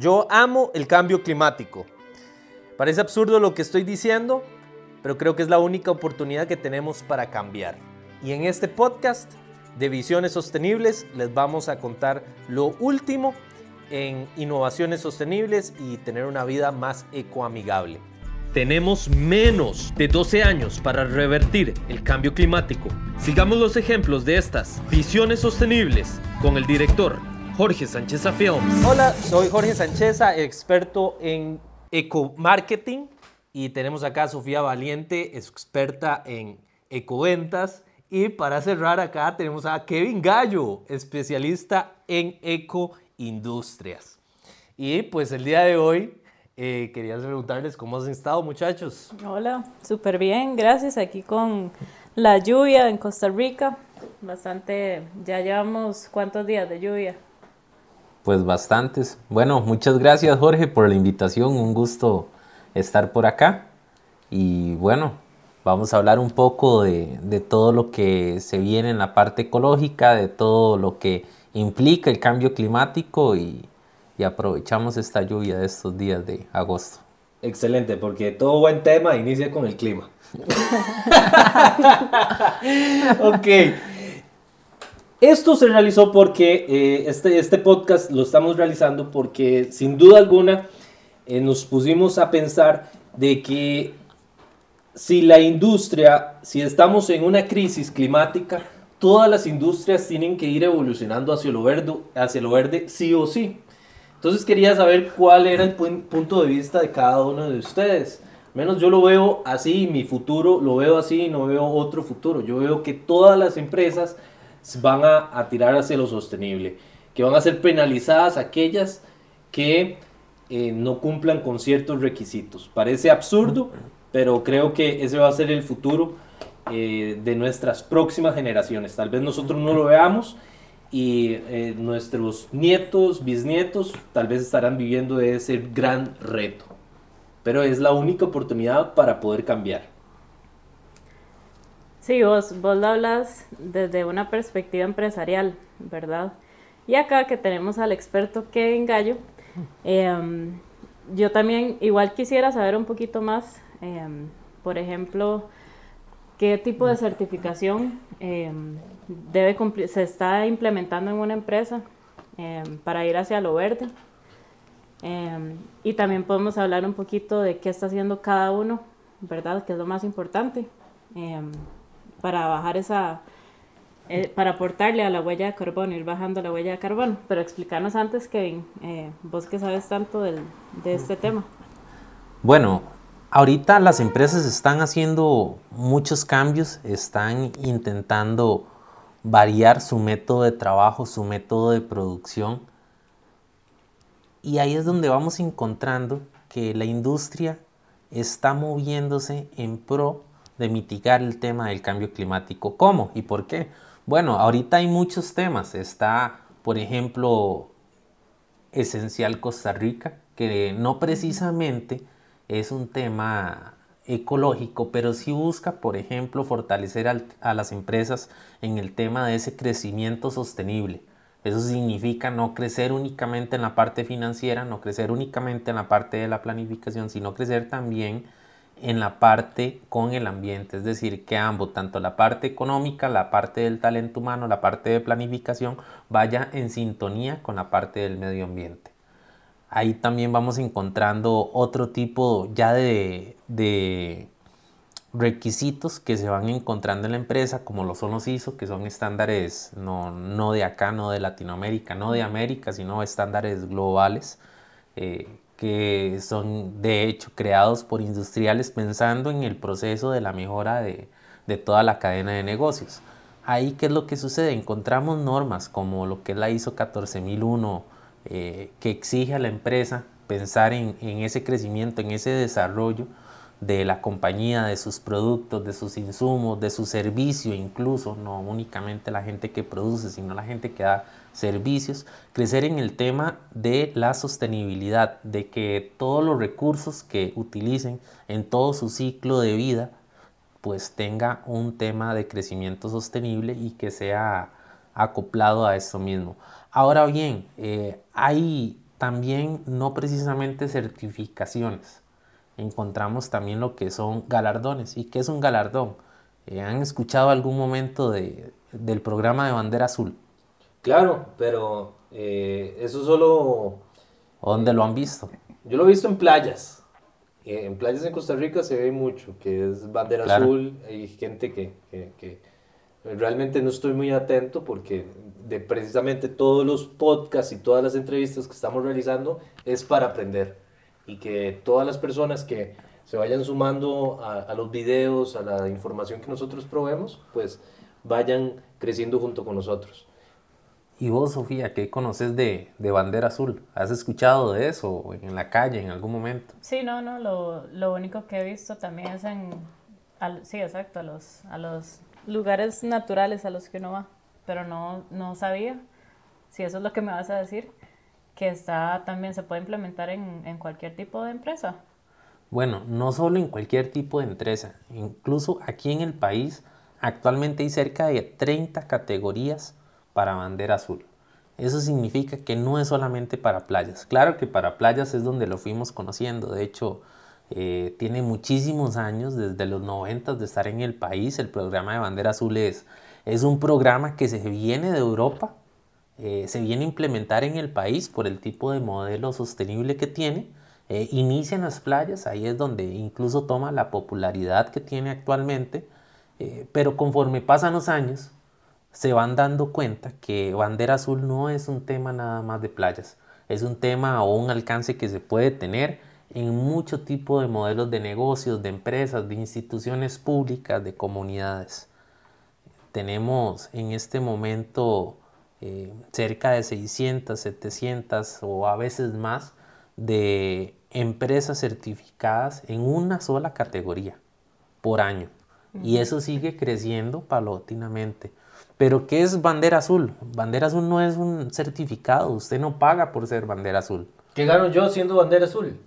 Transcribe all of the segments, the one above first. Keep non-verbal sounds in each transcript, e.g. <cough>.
Yo amo el cambio climático. Parece absurdo lo que estoy diciendo, pero creo que es la única oportunidad que tenemos para cambiar. Y en este podcast de Visiones Sostenibles les vamos a contar lo último en innovaciones sostenibles y tener una vida más ecoamigable. Tenemos menos de 12 años para revertir el cambio climático. Sigamos los ejemplos de estas visiones sostenibles con el director Jorge Sánchez Films. Hola, soy Jorge Sánchez, experto en eco-marketing y tenemos acá a Sofía Valiente, experta en ecoventas. Y para cerrar acá tenemos a Kevin Gallo, especialista en ecoindustrias. Y pues el día de hoy eh, quería preguntarles cómo han estado muchachos. Hola, súper bien, gracias. Aquí con la lluvia en Costa Rica, bastante, ya llevamos cuántos días de lluvia. Pues bastantes. Bueno, muchas gracias Jorge por la invitación, un gusto estar por acá. Y bueno, vamos a hablar un poco de, todo lo que se viene en la parte ecológica, de todo lo que implica el cambio climático y, y aprovechamos esta lluvia de estos días de agosto. Excelente, porque todo buen tema inicia con el clima. <laughs> <laughs> ok. Esto se realizó porque eh, este, este podcast lo estamos realizando porque sin duda alguna eh, nos pusimos a pensar de que si la industria, si estamos en una crisis climática, todas las industrias tienen que ir evolucionando hacia lo verde, hacia lo verde sí o sí. Entonces quería saber cuál era el punto de vista de cada uno de ustedes. Menos yo lo veo así, mi futuro lo veo así, no veo otro futuro. Yo veo que todas las empresas van a, tirar hacia lo sostenible, que van a ser penalizadas aquellas que eh, no cumplan con ciertos requisitos. Parece absurdo, pero creo que ese va a ser el futuro eh, de nuestras próximas generaciones. Tal vez nosotros no lo veamos y eh, nuestros nietos, bisnietos, tal vez estarán viviendo ese gran reto. Pero es la única oportunidad para poder cambiar. Sí, vos, vos lo hablas desde una perspectiva empresarial, ¿verdad? Y acá que tenemos al experto Kevin Gallo, em, yo también igual quisiera saber un poquito más, em, por ejemplo, qué tipo de certificación em, debe se está implementando en una empresa para ir hacia lo verde. y también podemos hablar un poquito de qué está haciendo cada uno, ¿verdad? Que es lo más importante para bajar esa, eh, para aportarle a la huella de carbono, ir bajando la huella de carbono. Pero explícanos antes, Kevin, eh, vos que sabes tanto del, de este tema. Bueno, ahorita las empresas están haciendo muchos cambios, están intentando variar su método de trabajo, su método de producción. Y ahí es donde vamos encontrando que la industria está moviéndose en pro de mitigar el tema del cambio climático. ¿Cómo y por qué? Bueno, ahorita hay muchos temas. Está, por ejemplo, Esencial Costa Rica, que no precisamente es un tema ecológico, pero sí busca, por ejemplo, fortalecer a las empresas en el tema de ese crecimiento sostenible. Eso significa no crecer únicamente en la parte financiera, no crecer únicamente en la parte de la planificación, sino crecer también en la parte con el ambiente, es decir, que ambos, tanto la parte económica, la parte del talento humano, la parte de planificación, vaya en sintonía con la parte del medio ambiente. Ahí también vamos encontrando otro tipo ya de, de requisitos que se van encontrando en la empresa, como lo son los ISO, que son estándares no, no de acá, no de Latinoamérica, no de América, sino estándares globales. Eh, que son de hecho creados por industriales pensando en el proceso de la mejora de, toda la cadena de negocios. Ahí, ¿qué es lo que sucede? Encontramos normas como lo que la ISO 14001, eh, que exige a la empresa pensar en, en, ese crecimiento, en ese desarrollo de la compañía, de sus productos, de sus insumos, de su servicio incluso, no únicamente la gente que produce, sino la gente que da servicios, crecer en el tema de la sostenibilidad, de que todos los recursos que utilicen en todo su ciclo de vida, pues tenga un tema de crecimiento sostenible y que sea acoplado a eso mismo. Ahora bien, eh, hay también no precisamente certificaciones. Encontramos también lo que son galardones. ¿Y qué es un galardón? Eh, ¿Han escuchado algún momento de, del programa de bandera azul? Claro, pero eh, eso solo... ¿Dónde lo han visto? Yo lo he visto en playas. Eh, en playas en Costa Rica se ve mucho, que es bandera azul. Hay gente que, que, que, realmente no estoy muy atento porque de precisamente todos los podcasts y todas las entrevistas que estamos realizando es para aprender. Y que todas las personas que se vayan sumando a, a los videos, a la información que nosotros proveemos, pues vayan creciendo junto con nosotros. ¿Y vos, Sofía, qué conoces de, de, Bandera Azul? ¿Has escuchado de eso en la calle en algún momento? Sí, no, no, lo, lo único que he visto también es en, al, sí, exacto, a los, a los lugares naturales a los que uno va, pero no, no sabía, si eso es lo que me vas a decir, que está también se puede implementar en, en cualquier tipo de empresa. Bueno, no solo en cualquier tipo de empresa, incluso aquí en el país actualmente hay cerca de 30 categorías para bandera azul. Eso significa que no es solamente para playas. Claro que para playas es donde lo fuimos conociendo. De hecho, eh, tiene muchísimos años, desde los 90 de estar en el país. El programa de bandera azul es, es un programa que se viene de Europa, eh, se viene a implementar en el país por el tipo de modelo sostenible que tiene. Eh, inicia en las playas, ahí es donde incluso toma la popularidad que tiene actualmente. Eh, pero conforme pasan los años, se van dando cuenta que bandera azul no es un tema nada más de playas, es un tema o un alcance que se puede tener en mucho tipo de modelos de negocios, de empresas, de instituciones públicas, de comunidades. Tenemos en este momento eh, cerca de 600, 700 o a veces más de empresas certificadas en una sola categoría por año. Y eso sigue creciendo paulatinamente. Pero ¿qué es bandera azul? Bandera azul no es un certificado, usted no paga por ser bandera azul. ¿Qué gano yo siendo bandera azul?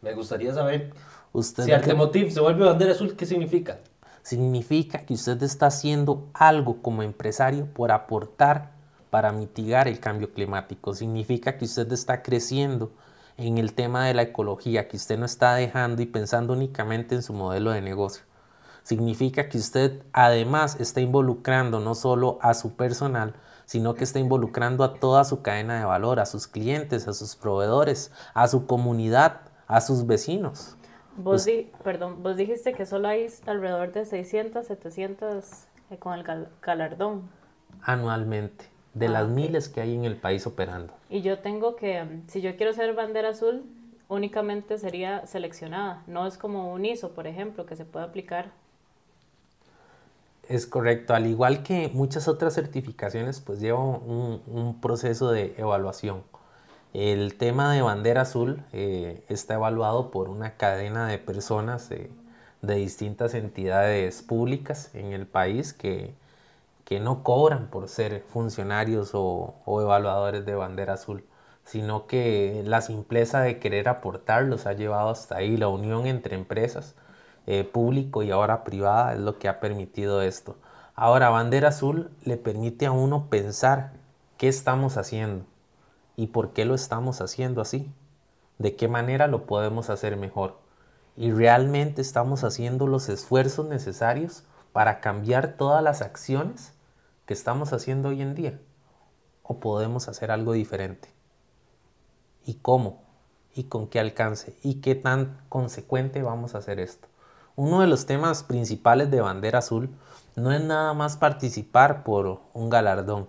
Me gustaría saber. Usted si Artemotiv se vuelve bandera azul, ¿qué significa? Significa que usted está haciendo algo como empresario por aportar para mitigar el cambio climático. Significa que usted está creciendo en el tema de la ecología, que usted no está dejando y pensando únicamente en su modelo de negocio significa que usted además está involucrando no solo a su personal, sino que está involucrando a toda su cadena de valor, a sus clientes, a sus proveedores, a su comunidad, a sus vecinos. Vos, pues perdón, vos dijiste que solo hay alrededor de 600, 700 eh, con el galardón. Anualmente, de las ah, miles que hay en el país operando. Y yo tengo que, mm, si yo quiero ser bandera azul, únicamente sería seleccionada. No es como un ISO, por ejemplo, que se puede aplicar es correcto, al igual que muchas otras certificaciones, pues lleva un, proceso de evaluación. El tema de bandera azul eh, está evaluado por una cadena de personas de distintas entidades públicas en el país que, que no cobran por ser funcionarios o, evaluadores de bandera azul, sino que la simpleza de querer aportar los ha llevado hasta ahí, la unión entre empresas eh, público y ahora privada es lo que ha permitido esto. Ahora, bandera azul le permite a uno pensar qué estamos haciendo y por qué lo estamos haciendo así, de qué manera lo podemos hacer mejor. Y realmente estamos haciendo los esfuerzos necesarios para cambiar todas las acciones que estamos haciendo hoy en día. O podemos hacer algo diferente. ¿Y cómo? ¿Y con qué alcance? ¿Y qué tan consecuente vamos a hacer esto? Uno de los temas principales de Bandera Azul no es nada más participar por un galardón,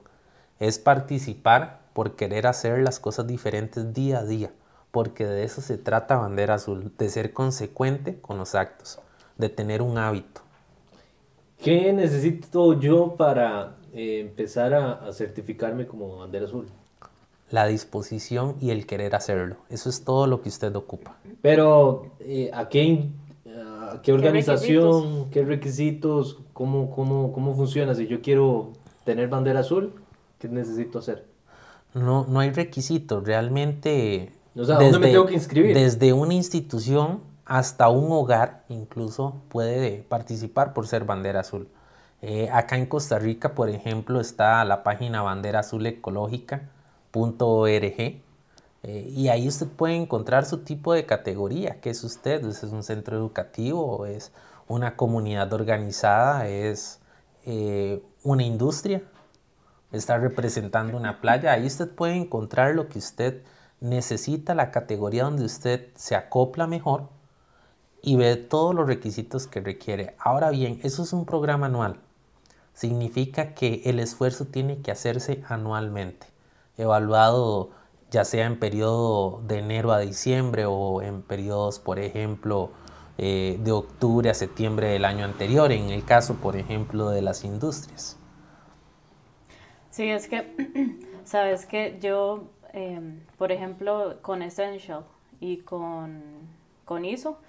es participar por querer hacer las cosas diferentes día a día, porque de eso se trata Bandera Azul, de ser consecuente con los actos, de tener un hábito. ¿Qué necesito yo para eh, empezar a, certificarme como Bandera Azul? La disposición y el querer hacerlo. Eso es todo lo que usted ocupa. Pero, eh, ¿a qué qué organización, qué requisitos, cómo, cómo, cómo funciona. Si yo quiero tener bandera azul, ¿qué necesito hacer? No, no hay requisitos, realmente... O sea, ¿dónde me tengo que inscribir? Desde una institución hasta un hogar incluso puede participar por ser bandera azul. Eh, acá en Costa Rica, por ejemplo, está la página bandera azul ecológica.org Eh, y ahí usted puede encontrar su tipo de categoría, que es usted, ¿es un centro educativo, es una comunidad organizada, es eh, una industria, está representando una playa, ahí usted puede encontrar lo que usted necesita, la categoría donde usted se acopla mejor y ve todos los requisitos que requiere. Ahora bien, eso es un programa anual. Significa que el esfuerzo tiene que hacerse anualmente, evaluado ya sea en periodo de enero a diciembre o en periodos, por ejemplo, eh, de octubre a septiembre del año anterior, en el caso, por ejemplo, de las industrias. Sí, es que, <clears throat> sabes que yo, em, por ejemplo, con Essential y con, con ISO,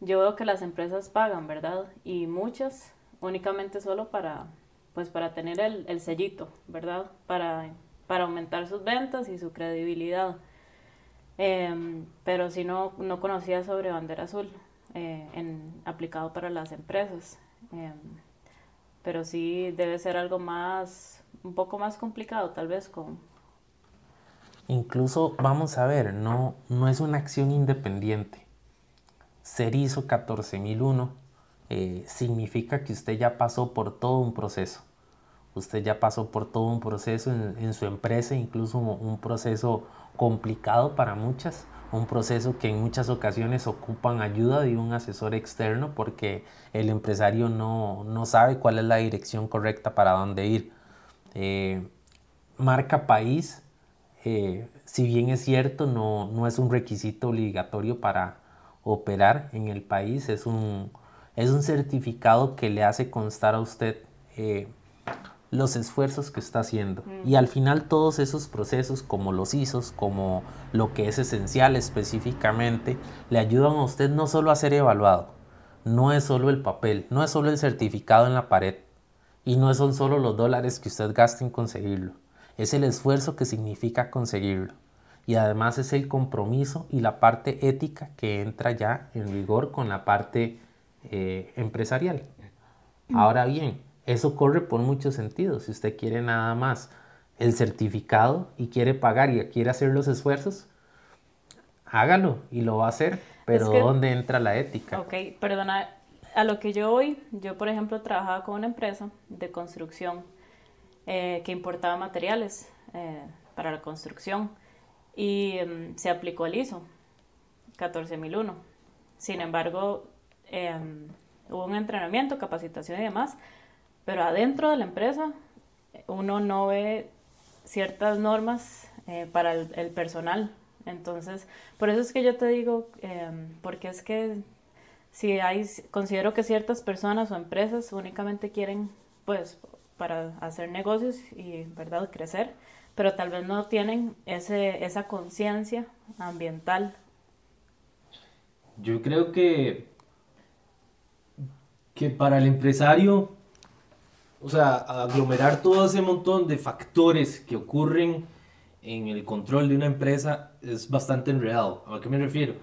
yo veo que las empresas pagan, ¿verdad? Y muchas únicamente solo para, pues para tener el, el sellito, ¿verdad? Para, para aumentar sus ventas y su credibilidad. Em, pero si no, no conocía sobre bandera azul eh, en, aplicado para las empresas. Em, pero sí debe ser algo más, un poco más complicado tal vez con... Incluso, vamos a ver, no, no es una acción independiente ser ISO 14001 eh, significa que usted ya pasó por todo un proceso. Usted ya pasó por todo un proceso en, su empresa, incluso un proceso complicado para muchas, un proceso que en muchas ocasiones ocupan ayuda de un asesor externo porque el empresario no, sabe cuál es la dirección correcta para dónde ir. Eh, marca país, eh, si bien es cierto, no, no es un requisito obligatorio para, operar en el país. Es un, es un certificado que le hace constar a usted eh, los esfuerzos que está haciendo. Y al final todos esos procesos, como los ISOs, como lo que es esencial específicamente, le ayudan a usted no solo a ser evaluado, no es solo el papel, no es solo el certificado en la pared y no son solo los dólares que usted gasta en conseguirlo, es el esfuerzo que significa conseguirlo y además es el compromiso y la parte ética que entra ya en vigor con la parte eh, empresarial. Ahora bien, eso corre por muchos sentidos. Si usted quiere nada más el certificado y quiere pagar y quiere hacer los esfuerzos, hágalo y lo va a hacer. Pero ¿dónde entra la ética? Ok, perdona, a lo que yo voy, yo por ejemplo trabajaba con una empresa de construcción eh, que importaba materiales eh, para la construcción y em, se aplicó el ISO 14001. Sin embargo, em, hubo un entrenamiento, capacitación y demás, pero adentro de la empresa uno no ve ciertas normas eh, para el, personal. Entonces, por eso es que yo te digo, em, porque es que si hay, considero que ciertas personas o empresas únicamente quieren, pues, para hacer negocios y, ¿verdad?, crecer, pero tal vez no tienen ese, esa conciencia ambiental. Yo creo que, que para el empresario, o sea, aglomerar todo ese montón de factores que ocurren en el control de una empresa es bastante enredado. ¿A qué me refiero?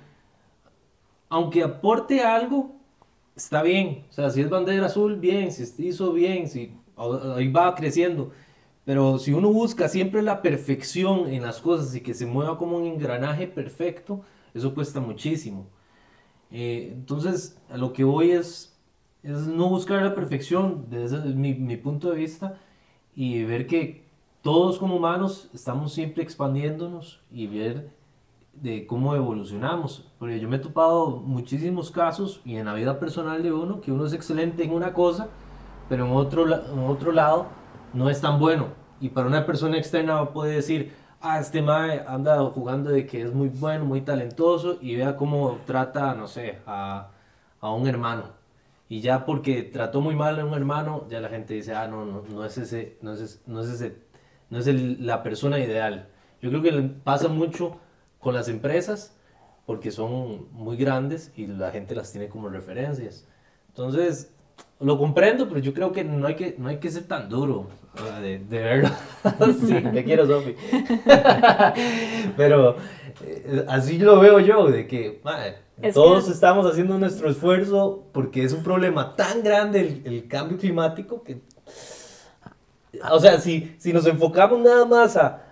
Aunque aporte algo, está bien. O sea, si es bandera azul, bien. Si hizo bien, si ahí va creciendo. Pero si uno busca siempre la perfección en las cosas y que se mueva como un engranaje perfecto, eso cuesta muchísimo. Eh, entonces, a lo que voy es, es no buscar la perfección desde mi, punto de vista y ver que todos como humanos estamos siempre expandiéndonos y ver de cómo evolucionamos. Porque yo me he topado muchísimos casos y en la vida personal de uno, que uno es excelente en una cosa, pero en otro, en otro lado no es tan bueno. Y para una persona externa puede decir, ah, este mae anda jugando de que es muy bueno, muy talentoso y vea cómo trata, no sé, a, a un hermano. Y ya porque trató muy mal a un hermano, ya la gente dice, ah, no, no, no es ese, no es, no es ese, no es la persona ideal. Yo creo que pasa mucho con las empresas porque son muy grandes y la gente las tiene como referencias. Entonces, lo comprendo, pero yo creo que no hay que, no hay que ser tan duro de, de verlo. <laughs> sí, te quiero, Sofi. <laughs> pero eh, así lo veo yo, de que todos estamos haciendo nuestro esfuerzo porque es un problema tan grande el, el, cambio climático que... O sea, si, si nos enfocamos nada más a,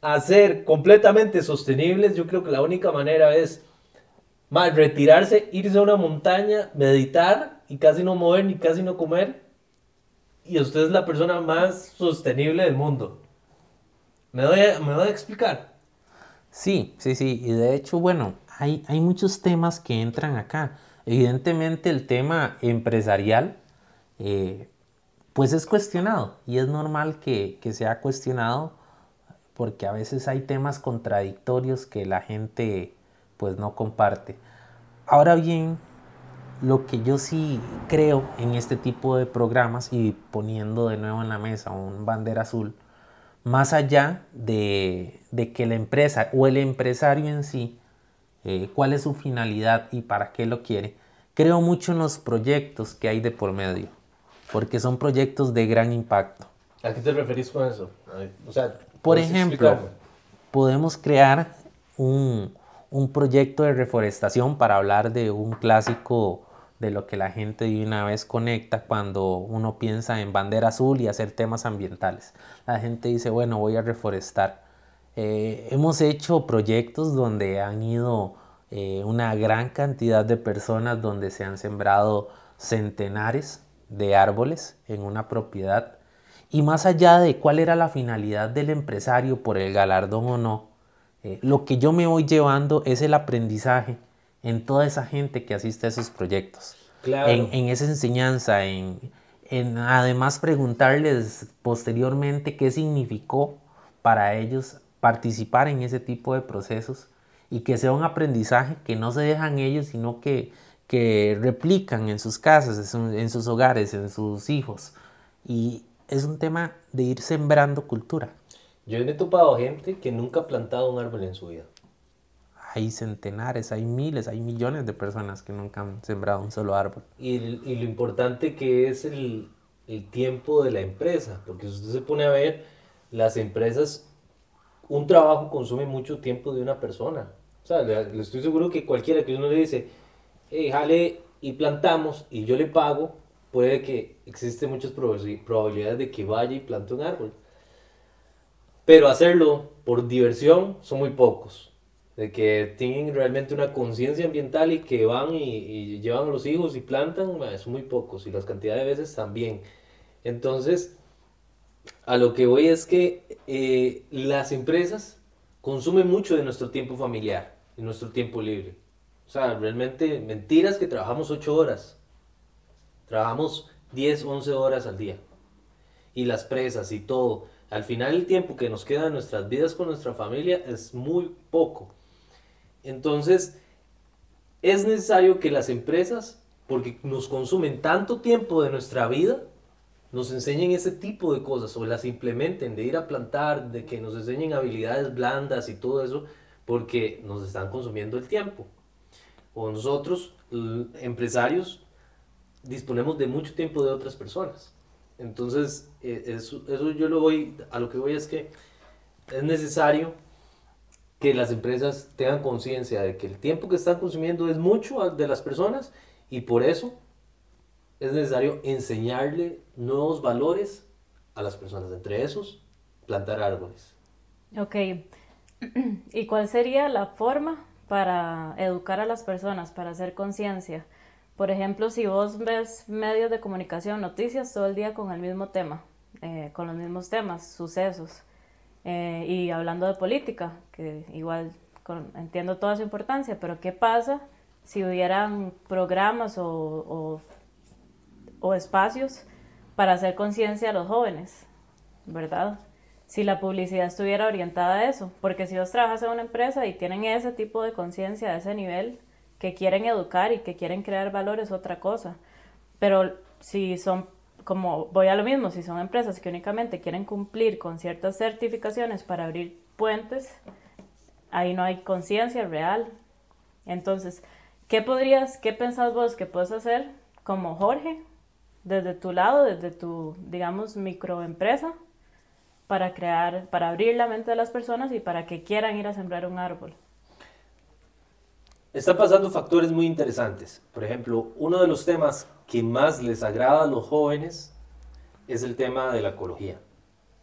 a ser completamente sostenibles, yo creo que la única manera es más retirarse, irse a una montaña, meditar y casi no mover ni casi no comer. Y usted es la persona más sostenible del mundo. ¿Me doy a, me doy a explicar? Sí, sí, sí. Y de hecho, bueno, hay, muchos temas que entran acá. Evidentemente el tema empresarial, eh, pues es cuestionado y es normal que, que sea cuestionado porque a veces hay temas contradictorios que la gente pues no comparte. Ahora bien, lo que yo sí creo en este tipo de programas y poniendo de nuevo en la mesa un bandera azul, más allá de, que la empresa o el empresario en sí, eh, cuál es su finalidad y para qué lo quiere, creo mucho en los proyectos que hay de por medio, porque son proyectos de gran impacto. ¿A qué te referís con eso? O sea, por ejemplo, podemos crear un, un proyecto de reforestación para hablar de un clásico de lo que la gente de una vez conecta cuando uno piensa en bandera azul y hacer temas ambientales. La gente dice, bueno, voy a reforestar. Eh, hemos hecho proyectos donde han ido eh, una gran cantidad de personas, donde se han sembrado centenares de árboles en una propiedad. Y más allá de cuál era la finalidad del empresario por el galardón o no, eh, lo que yo me voy llevando es el aprendizaje en toda esa gente que asiste a esos proyectos. En, esa enseñanza, en, además preguntarles posteriormente qué significó para ellos participar en ese tipo de procesos y que sea un aprendizaje que no se dejan ellos, sino que, que replican en sus casas, en sus hogares, en sus hijos. Y es un tema de ir sembrando cultura. Yo he topado gente que nunca ha plantado un árbol en su vida hay centenares, hay miles, hay millones de personas que nunca han sembrado un solo árbol. Y, y lo importante que es el, el, tiempo de la empresa, porque si usted se pone a ver, las empresas, un trabajo consume mucho tiempo de una persona. O sea, le, estoy seguro que cualquiera que uno le dice, hey, jale y plantamos y yo le pago, puede que existe muchas probabilidades de que vaya y plante un árbol. Pero hacerlo por diversión son muy pocos de que tienen realmente una conciencia ambiental y que van y, llevan a los hijos y plantan, es muy pocos y las cantidades de veces también. Entonces, a lo que voy es que eh, las empresas consumen mucho de nuestro tiempo familiar, de nuestro tiempo libre. O sea, realmente mentiras que trabajamos 8 horas, trabajamos 10, 11 horas al día. Y las presas y todo. Al final el tiempo que nos queda en nuestras vidas con nuestra familia es muy poco. Entonces, es necesario que las empresas, porque nos consumen tanto tiempo de nuestra vida, nos enseñen ese tipo de cosas o las implementen, de ir a plantar, de que nos enseñen habilidades blandas y todo eso, porque nos están consumiendo el tiempo. O nosotros, empresarios, disponemos de mucho tiempo de otras personas. Entonces, eh, eso, eso yo lo voy, a lo que voy es que es necesario que las empresas tengan conciencia de que el tiempo que están consumiendo es mucho de las personas y por eso es necesario enseñarle nuevos valores a las personas, entre esos plantar árboles. Ok, <clears throat> ¿y cuál sería la forma para educar a las personas, para hacer conciencia? Por ejemplo, si vos ves medios de comunicación, noticias todo el día con el mismo tema, eh, con los mismos temas, sucesos eh, y hablando de política, que igual entiendo toda su importancia, pero ¿qué pasa si hubieran programas o, o, espacios para hacer conciencia a los jóvenes, ¿verdad? Si la publicidad estuviera orientada a eso, porque si vos trabajas en una empresa y tienen ese tipo de conciencia ese nivel, que quieren educar y que quieren crear valores, otra cosa. Pero si son como voy a lo mismo, si son empresas que únicamente quieren cumplir con ciertas certificaciones para abrir puentes, ahí no hay conciencia real. Entonces, ¿qué podrías, qué pensás vos que puedes hacer como Jorge, desde tu lado, desde tu, digamos, microempresa, para crear, para abrir la mente de las personas y para que quieran ir a sembrar un árbol? Están pasando factores muy interesantes. Por ejemplo, uno de los temas que más les agrada a los jóvenes es el tema de la ecología.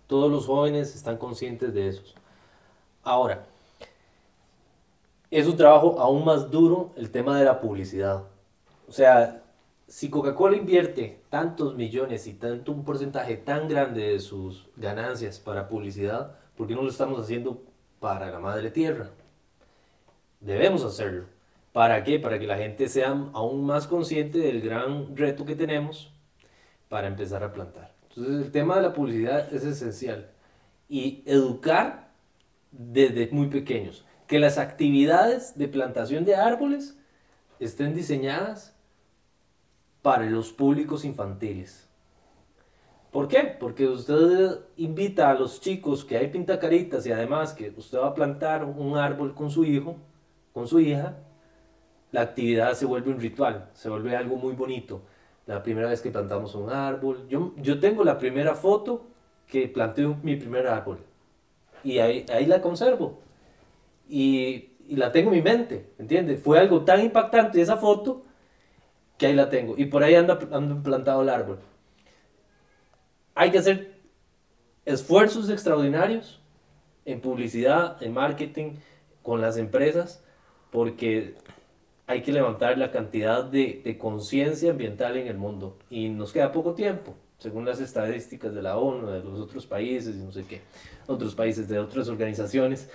Todos los jóvenes están conscientes de eso. Ahora, es un trabajo aún más duro el tema de la publicidad. O sea, si Coca-Cola invierte tantos millones y tanto un porcentaje tan grande de sus ganancias para publicidad, ¿por qué no lo estamos haciendo para la madre tierra? Debemos hacerlo. ¿Para qué? Para que la gente sea aún más consciente del gran reto que tenemos para empezar a plantar. Entonces el tema de la publicidad es esencial. Y educar desde muy pequeños. Que las actividades de plantación de árboles estén diseñadas para los públicos infantiles. ¿Por qué? Porque usted invita a los chicos que hay pintacaritas y además que usted va a plantar un árbol con su hijo, con su hija, la actividad se vuelve un ritual, se vuelve algo muy bonito. La primera vez que plantamos un árbol, yo, yo tengo la primera foto que planté mi primer árbol y ahí, ahí la conservo y, y la tengo en mi mente, ¿entiendes? Fue algo tan impactante esa foto que ahí la tengo. Y por ahí anda, anda plantado el árbol. Hay que hacer esfuerzos extraordinarios en publicidad, en marketing, con las empresas, porque hay que levantar la cantidad de, conciencia ambiental en el mundo. Y nos queda poco tiempo, según las estadísticas de la ONU, de los otros países y no sé qué, otros países de otras organizaciones.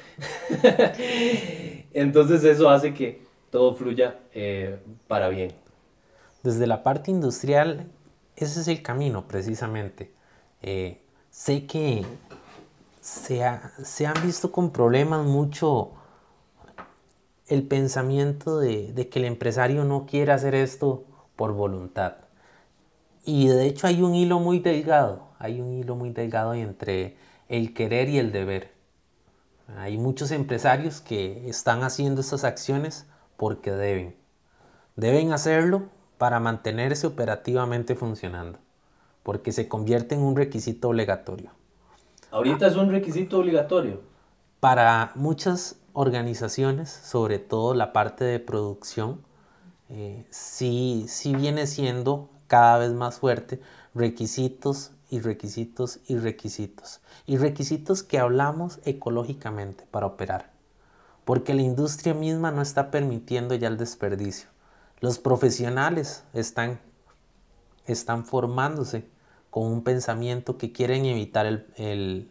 <laughs> Entonces eso hace que todo fluya eh, para bien. Desde la parte industrial, ese es el camino precisamente. Eh, sé que se, se, han visto con problemas mucho el pensamiento de, de, que el empresario no quiere hacer esto por voluntad. Y de hecho hay un hilo muy delgado, hay un hilo muy delgado entre el querer y el deber. Hay muchos empresarios que están haciendo estas acciones porque deben. Deben hacerlo para mantenerse operativamente funcionando, porque se convierte en un requisito obligatorio. Ahorita es un requisito obligatorio. Para muchas organizaciones, sobre todo la parte de producción, eh, sí, sí viene siendo cada vez más fuerte requisitos y requisitos y requisitos. Y requisitos que hablamos ecológicamente para operar. Porque la industria misma no está permitiendo ya el desperdicio. Los profesionales están, están formándose con un pensamiento que quieren evitar el,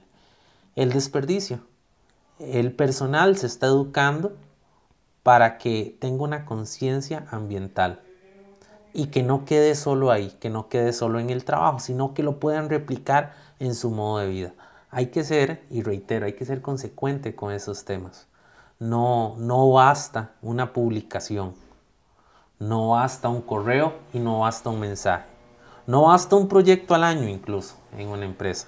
el desperdicio. El personal se está educando para que tenga una conciencia ambiental y que no quede solo ahí, que no quede solo en el trabajo, sino que lo puedan replicar en su modo de vida. Hay que ser, y reitero, hay que ser consecuente con esos temas. No, no basta una publicación. No basta un correo y no basta un mensaje. No basta un proyecto al año incluso en una empresa.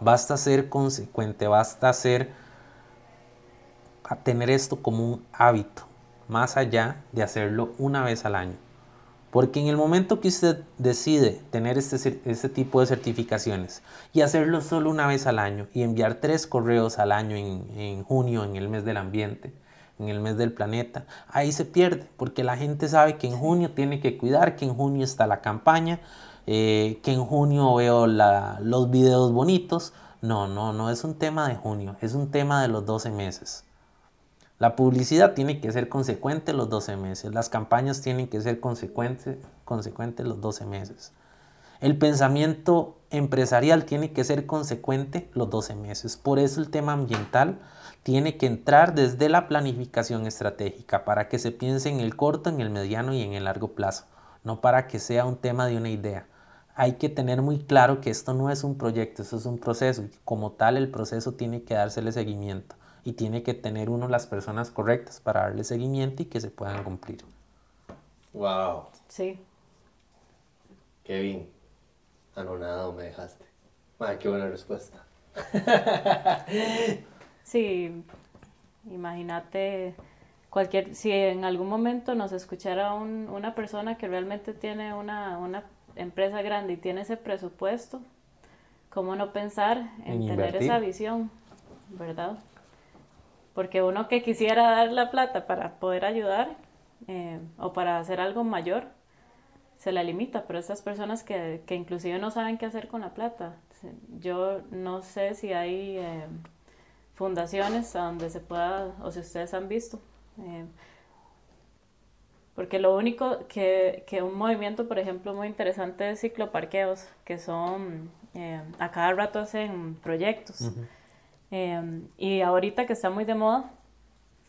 Basta ser consecuente, basta ser tener esto como un hábito, más allá de hacerlo una vez al año. Porque en el momento que usted decide tener este, este tipo de certificaciones y hacerlo solo una vez al año y enviar tres correos al año en, en junio, en el mes del ambiente, en el mes del planeta, ahí se pierde, porque la gente sabe que en junio tiene que cuidar, que en junio está la campaña, eh, que en junio veo los videos bonitos. No, no, no es un tema de junio, es un tema de los 12 meses. La publicidad tiene que ser consecuente los 12 meses, las campañas tienen que ser consecuentes consecuente los 12 meses. El pensamiento empresarial tiene que ser consecuente los 12 meses. Por eso el tema ambiental tiene que entrar desde la planificación estratégica para que se piense en el corto, en el mediano y en el largo plazo, no para que sea un tema de una idea. Hay que tener muy claro que esto no es un proyecto, esto es un proceso y como tal el proceso tiene que dársele seguimiento y tiene que tener uno las personas correctas para darle seguimiento y que se puedan cumplir. Wow. Sí. Kevin, anonado me dejaste. Ay, qué buena respuesta. <laughs> Sí, imagínate cualquier, si en algún momento nos escuchara un, una persona que realmente tiene una, una, empresa grande y tiene ese presupuesto, ¿cómo no pensar en, tener esa visión, verdad? Porque uno que quisiera dar la plata para poder ayudar eh, o para hacer algo mayor, se la limita, pero estas personas que, que inclusive no saben qué hacer con la plata, yo no sé si hay... Eh, fundaciones a donde se pueda, o si ustedes han visto. Eh, porque lo único que, que, un movimiento, por ejemplo, muy interesante es cicloparqueos, que son, eh, a cada rato hacen proyectos. Eh, y ahorita que está muy de moda,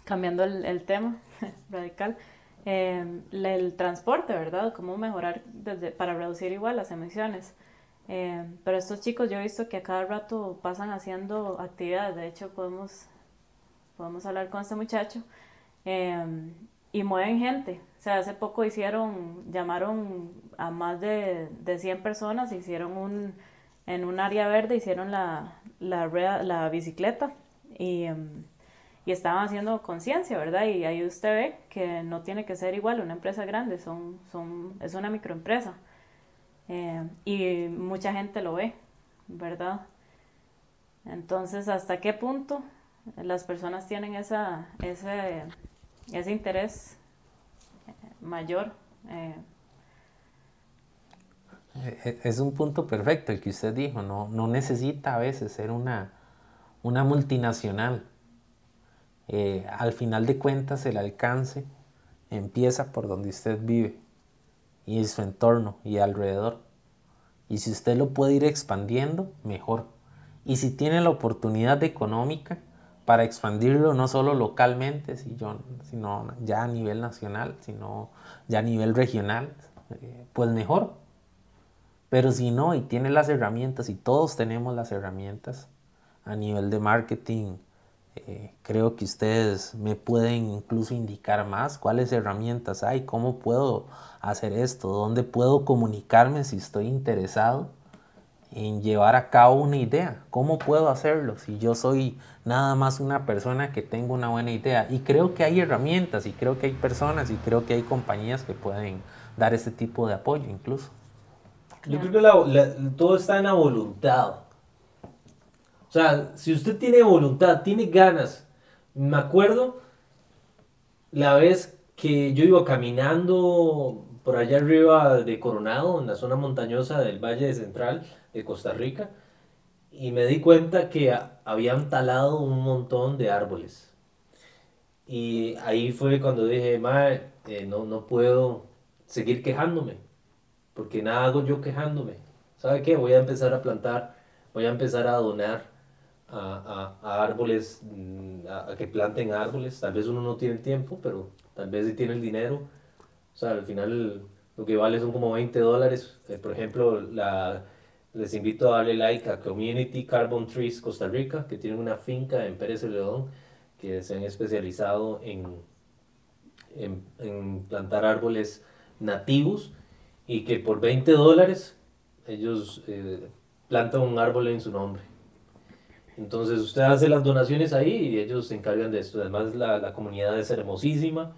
cambiando el, el tema <laughs> radical, el transporte, ¿verdad? Cómo mejorar desde, para reducir igual las emisiones. Eh, pero estos chicos yo he visto que a cada rato pasan haciendo actividades, de hecho podemos, podemos hablar con este muchacho eh, y mueven gente. O sea, hace poco hicieron, llamaron a más de, de 100 personas, hicieron un, en un área verde, hicieron la, la, la bicicleta y, y estaban haciendo conciencia, ¿verdad? Y ahí usted ve que no tiene que ser igual una empresa grande, son, son, es una microempresa. Eh, y mucha gente lo ve, ¿verdad? Entonces, ¿hasta qué punto las personas tienen ese, ese interés eh, mayor? Eh? Es un punto perfecto el que usted dijo, no, no necesita a veces ser una, una multinacional. Al final de cuentas el alcance empieza por donde usted vive y su entorno y alrededor. Y si usted lo puede ir expandiendo, mejor. Y si tiene la oportunidad económica para expandirlo no solo localmente, sino ya a nivel nacional, sino ya a nivel regional, eh, pues mejor. Pero si no, y tiene las herramientas, y todos tenemos las herramientas a nivel de marketing, eh, creo que ustedes me pueden incluso indicar más cuáles herramientas hay, cómo puedo hacer esto, dónde puedo comunicarme si estoy interesado en llevar a cabo una idea, cómo puedo hacerlo si yo soy nada más una persona que tengo una buena idea. Y creo que hay herramientas y creo que hay personas y creo que hay compañías que pueden dar ese tipo de apoyo incluso. Yo creo que todo está en la voluntad. Sea, si usted tiene voluntad, tiene ganas. Me acuerdo la vez que yo iba caminando por allá arriba de Coronado, en la zona montañosa del Valle Central de Costa Rica, y me di cuenta que habían talado un montón de árboles. Y ahí fue cuando dije, madre, eh, no, no puedo seguir quejándome, porque nada hago yo quejándome. ¿Sabe qué? Voy a empezar a plantar, voy a empezar a donar a, árboles, mm, a, que planten árboles. Tal vez uno no tiene el tiempo, pero tal vez sí tiene el dinero. O sea, al final lo que vale son como 20 dólares. Eh, por ejemplo, la, les invito a darle like a Community Carbon Trees Costa Rica, que tienen una finca en Pérez León que se han especializado en, en, plantar árboles nativos y que por 20 dólares ellos eh, plantan un árbol en su nombre. Entonces usted hace las donaciones ahí y ellos se encargan de esto. Además la, la comunidad es hermosísima,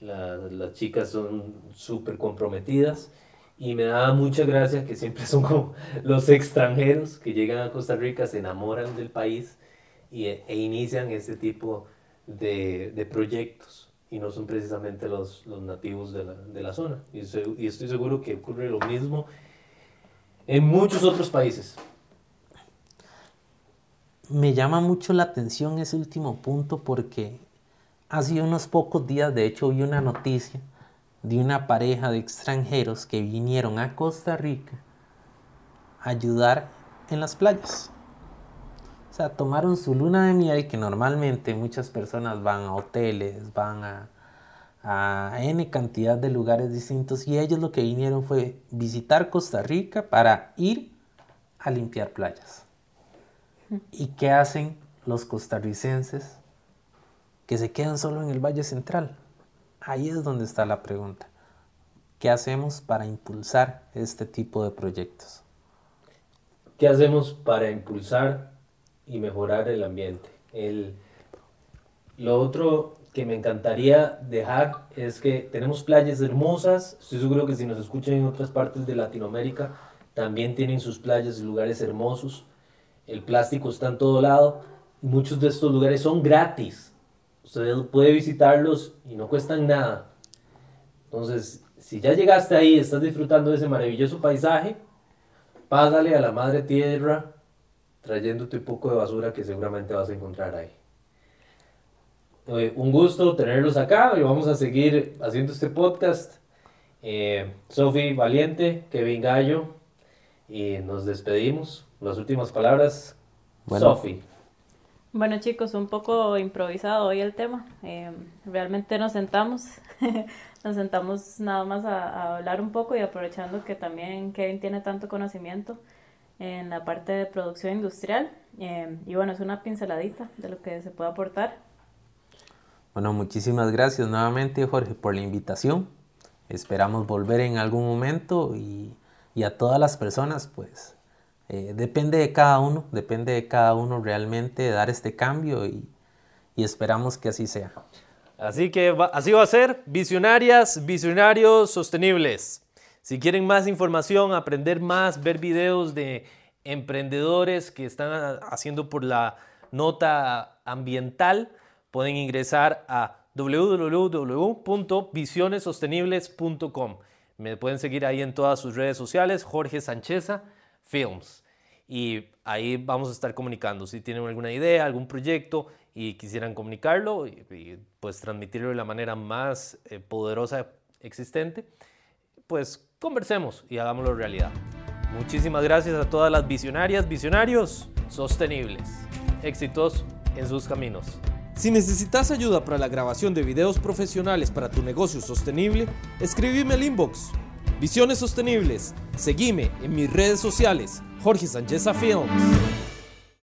las chicas son súper comprometidas y me da mucha gracia que siempre son como los extranjeros que llegan a Costa Rica, se enamoran del país y, e inician este tipo de, de, proyectos y no son precisamente los, los nativos de la, de la zona. Y estoy seguro que ocurre lo mismo en muchos otros países me llama mucho la atención ese último punto porque hace unos pocos días, de hecho, vi una noticia de una pareja de extranjeros que vinieron a Costa Rica a ayudar en las playas. O sea, tomaron su luna de miel, que normalmente muchas personas van a hoteles, van a, a N cantidad de lugares distintos, y ellos lo que vinieron fue visitar Costa Rica para ir a limpiar playas. ¿Y qué hacen los costarricenses que se quedan solo en el Valle Central? Ahí es donde está la pregunta. ¿Qué hacemos para impulsar este tipo de proyectos? ¿Qué hacemos para impulsar y mejorar el ambiente? El, lo otro que me encantaría dejar es que tenemos playas hermosas. Estoy seguro que si nos escuchan en otras partes de Latinoamérica, también tienen sus playas y lugares hermosos el plástico está en todo lado. Muchos de estos lugares son gratis. Usted puede visitarlos y no cuestan nada. Entonces, si ya llegaste ahí, estás disfrutando de ese maravilloso paisaje, pásale a la madre tierra trayéndote un poco de basura que seguramente vas a encontrar ahí. Eh, un gusto tenerlos acá y vamos a seguir haciendo este podcast. Eh, Valiente, Kevin Gallo, y nos despedimos. Las últimas palabras, Sofi. Bueno chicos, un poco improvisado hoy el tema. Eh, realmente nos sentamos, <laughs> nos sentamos nada más a, hablar un poco y aprovechando que también Kevin tiene tanto conocimiento en la parte de producción industrial. y bueno, es una pinceladita de lo que se puede aportar. Bueno, muchísimas gracias nuevamente Jorge por la invitación. Esperamos volver en algún momento y, a todas las personas, pues eh, depende de cada uno, depende de cada uno realmente dar este cambio y, esperamos que así sea. Así que así va a ser, visionarias, visionarios sostenibles. Si quieren más información, aprender más, ver videos de emprendedores que están haciendo por la nota ambiental, pueden ingresar a www.visionesostenibles.com. Me pueden seguir ahí en todas sus redes sociales, Jorge Sancheza Films. Y ahí vamos a estar comunicando. Si tienen alguna idea, algún proyecto y quisieran comunicarlo, y, pues transmitirlo de la manera más eh, poderosa existente, pues conversemos y hagámoslo realidad. Muchísimas gracias a todas las visionarias, visionarios sostenibles. Éxitos en sus caminos. Si necesitas ayuda para la grabación de videos profesionales para tu negocio sostenible, escríbeme al inbox. Visiones Sostenibles. Seguime en mis redes sociales, Jorge Sánchez Films.